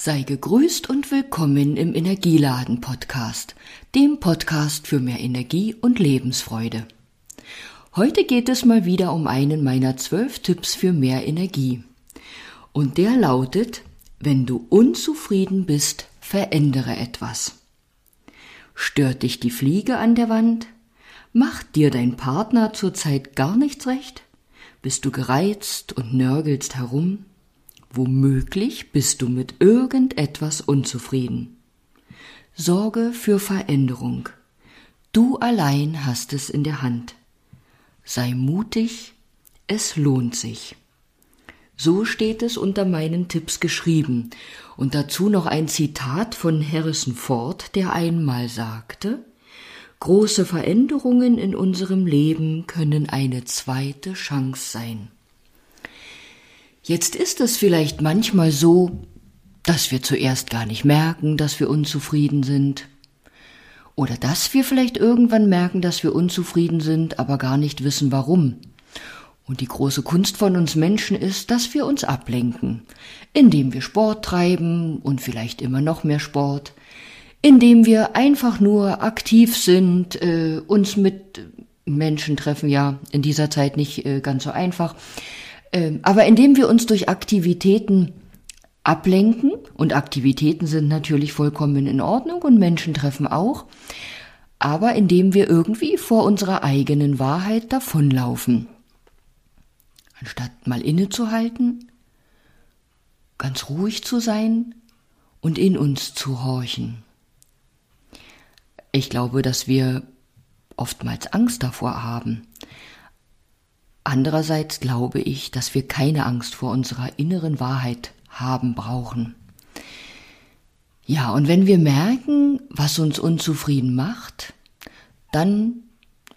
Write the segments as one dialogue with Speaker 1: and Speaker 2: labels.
Speaker 1: Sei gegrüßt und willkommen im Energieladen Podcast, dem Podcast für mehr Energie und Lebensfreude. Heute geht es mal wieder um einen meiner zwölf Tipps für mehr Energie. Und der lautet, wenn du unzufrieden bist, verändere etwas. Stört dich die Fliege an der Wand? Macht dir dein Partner zurzeit gar nichts recht? Bist du gereizt und nörgelst herum? Womöglich bist du mit irgendetwas unzufrieden. Sorge für Veränderung. Du allein hast es in der Hand. Sei mutig, es lohnt sich. So steht es unter meinen Tipps geschrieben und dazu noch ein Zitat von Harrison Ford, der einmal sagte, Große Veränderungen in unserem Leben können eine zweite Chance sein. Jetzt ist es vielleicht manchmal so, dass wir zuerst gar nicht merken, dass wir unzufrieden sind. Oder dass wir vielleicht irgendwann merken, dass wir unzufrieden sind, aber gar nicht wissen warum. Und die große Kunst von uns Menschen ist, dass wir uns ablenken, indem wir Sport treiben und vielleicht immer noch mehr Sport, indem wir einfach nur aktiv sind, äh, uns mit Menschen treffen, ja, in dieser Zeit nicht äh, ganz so einfach, aber indem wir uns durch Aktivitäten ablenken, und Aktivitäten sind natürlich vollkommen in Ordnung und Menschen treffen auch, aber indem wir irgendwie vor unserer eigenen Wahrheit davonlaufen. Anstatt mal innezuhalten, ganz ruhig zu sein und in uns zu horchen. Ich glaube, dass wir oftmals Angst davor haben, Andererseits glaube ich, dass wir keine Angst vor unserer inneren Wahrheit haben brauchen. Ja, und wenn wir merken, was uns unzufrieden macht, dann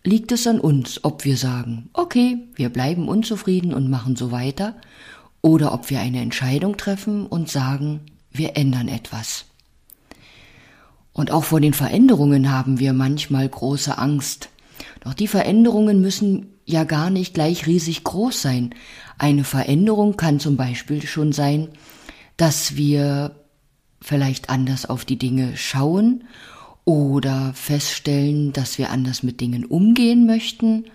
Speaker 1: liegt es an uns, ob wir sagen, okay, wir bleiben unzufrieden und machen so weiter, oder ob wir eine Entscheidung treffen und sagen, wir ändern etwas. Und auch vor den Veränderungen haben wir manchmal große Angst. Doch die Veränderungen müssen ja gar nicht gleich riesig groß sein. Eine Veränderung kann zum Beispiel schon sein, dass wir vielleicht anders auf die Dinge schauen oder feststellen, dass wir anders mit Dingen umgehen möchten.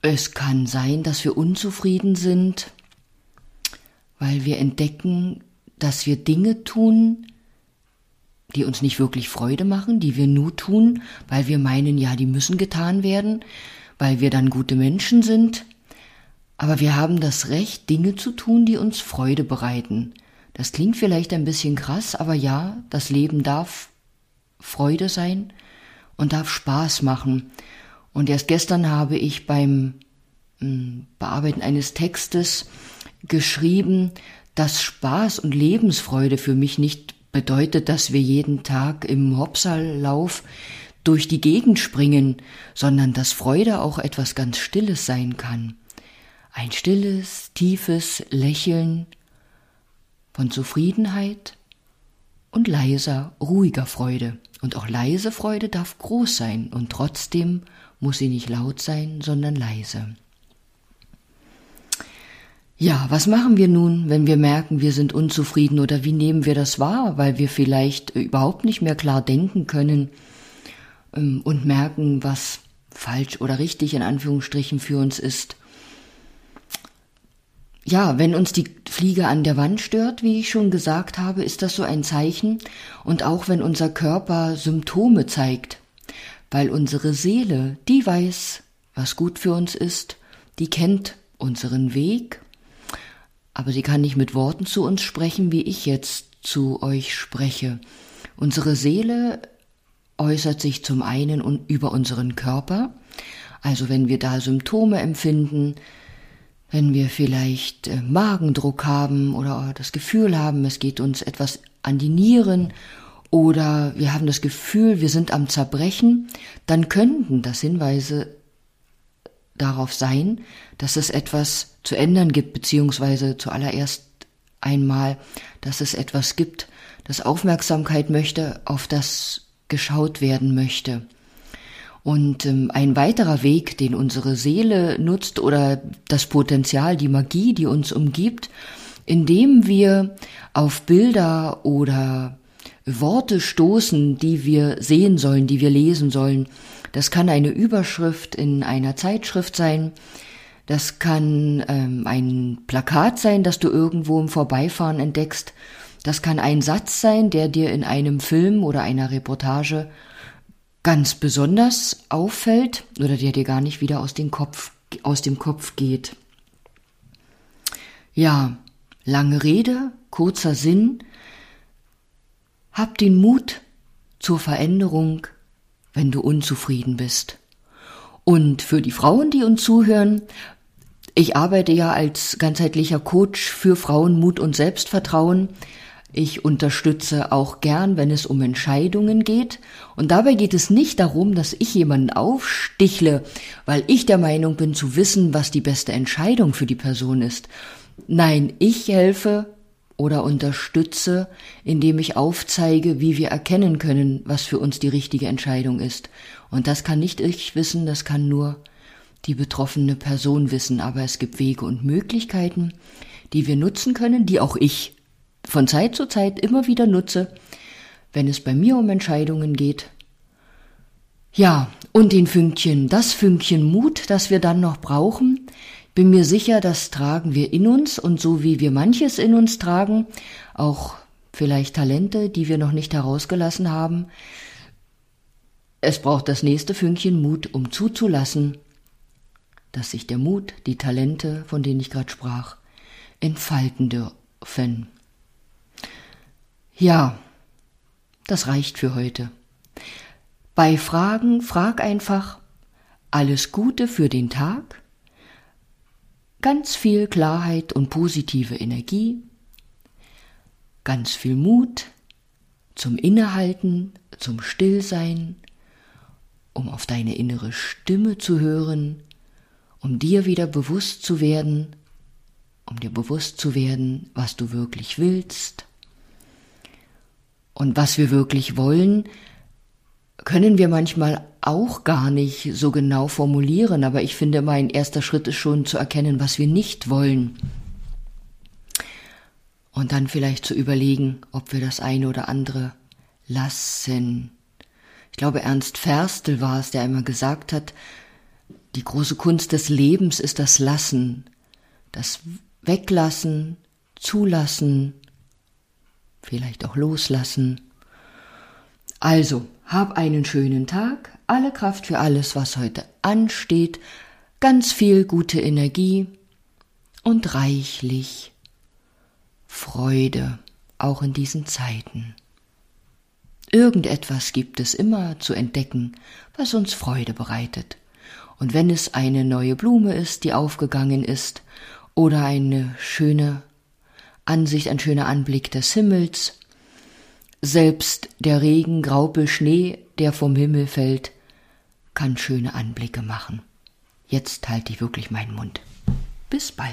Speaker 1: Es kann sein, dass wir unzufrieden sind, weil wir entdecken, dass wir Dinge tun, die uns nicht wirklich Freude machen, die wir nur tun, weil wir meinen, ja, die müssen getan werden, weil wir dann gute Menschen sind, aber wir haben das Recht, Dinge zu tun, die uns Freude bereiten. Das klingt vielleicht ein bisschen krass, aber ja, das Leben darf Freude sein und darf Spaß machen. Und erst gestern habe ich beim hm, Bearbeiten eines Textes geschrieben, dass Spaß und Lebensfreude für mich nicht bedeutet, dass wir jeden Tag im Hopsallauf durch die Gegend springen, sondern dass Freude auch etwas ganz Stilles sein kann. Ein stilles, tiefes Lächeln von Zufriedenheit und leiser, ruhiger Freude. Und auch leise Freude darf groß sein und trotzdem muss sie nicht laut sein, sondern leise. Ja, was machen wir nun, wenn wir merken, wir sind unzufrieden oder wie nehmen wir das wahr, weil wir vielleicht überhaupt nicht mehr klar denken können, ähm, und merken, was falsch oder richtig in Anführungsstrichen für uns ist. Ja, wenn uns die Fliege an der Wand stört, wie ich schon gesagt habe, ist das so ein Zeichen und auch wenn unser Körper Symptome zeigt, weil unsere Seele, die weiß, was gut für uns ist, die kennt unseren Weg, aber sie kann nicht mit Worten zu uns sprechen, wie ich jetzt zu euch spreche. Unsere Seele äußert sich zum einen über unseren Körper, also wenn wir da Symptome empfinden, wenn wir vielleicht äh, Magendruck haben oder das Gefühl haben, es geht uns etwas an die Nieren oder wir haben das Gefühl, wir sind am Zerbrechen, dann könnten das Hinweise darauf sein, dass es etwas zu ändern gibt, beziehungsweise zuallererst einmal, dass es etwas gibt, das Aufmerksamkeit möchte auf das geschaut werden möchte. Und ähm, ein weiterer Weg, den unsere Seele nutzt oder das Potenzial, die Magie, die uns umgibt, indem wir auf Bilder oder Worte stoßen, die wir sehen sollen, die wir lesen sollen. Das kann eine Überschrift in einer Zeitschrift sein, das kann ähm, ein Plakat sein, das du irgendwo im Vorbeifahren entdeckst, das kann ein Satz sein, der dir in einem Film oder einer Reportage ganz besonders auffällt oder der dir gar nicht wieder aus dem Kopf, aus dem Kopf geht. Ja, lange Rede, kurzer Sinn. Hab den Mut zur Veränderung, wenn du unzufrieden bist. Und für die Frauen, die uns zuhören, ich arbeite ja als ganzheitlicher Coach für Frauen Mut und Selbstvertrauen. Ich unterstütze auch gern, wenn es um Entscheidungen geht. Und dabei geht es nicht darum, dass ich jemanden aufstichle, weil ich der Meinung bin zu wissen, was die beste Entscheidung für die Person ist. Nein, ich helfe oder unterstütze, indem ich aufzeige, wie wir erkennen können, was für uns die richtige Entscheidung ist. Und das kann nicht ich wissen, das kann nur die betroffene Person wissen. Aber es gibt Wege und Möglichkeiten, die wir nutzen können, die auch ich von Zeit zu Zeit immer wieder nutze, wenn es bei mir um Entscheidungen geht. Ja, und den Fünkchen, das Fünkchen Mut, das wir dann noch brauchen, bin mir sicher, das tragen wir in uns und so wie wir manches in uns tragen, auch vielleicht Talente, die wir noch nicht herausgelassen haben, es braucht das nächste Fünkchen Mut, um zuzulassen, dass sich der Mut, die Talente, von denen ich gerade sprach, entfalten dürfen. Ja, das reicht für heute. Bei Fragen frag einfach alles Gute für den Tag, ganz viel Klarheit und positive Energie, ganz viel Mut zum Innehalten, zum Stillsein, um auf deine innere Stimme zu hören, um dir wieder bewusst zu werden, um dir bewusst zu werden, was du wirklich willst, und was wir wirklich wollen, können wir manchmal auch gar nicht so genau formulieren, aber ich finde, mein erster Schritt ist schon zu erkennen, was wir nicht wollen. Und dann vielleicht zu überlegen, ob wir das eine oder andere lassen. Ich glaube, Ernst Ferstel war es, der einmal gesagt hat, die große Kunst des Lebens ist das Lassen, das Weglassen, Zulassen, vielleicht auch loslassen. Also, hab einen schönen Tag, alle Kraft für alles, was heute ansteht, ganz viel gute Energie und reichlich Freude, auch in diesen Zeiten. Irgendetwas gibt es immer zu entdecken, was uns Freude bereitet. Und wenn es eine neue Blume ist, die aufgegangen ist, oder eine schöne Ansicht, ein schöner Anblick des Himmels. Selbst der Regen, Graupel, Schnee, der vom Himmel fällt, kann schöne Anblicke machen. Jetzt halte ich wirklich meinen Mund. Bis bald.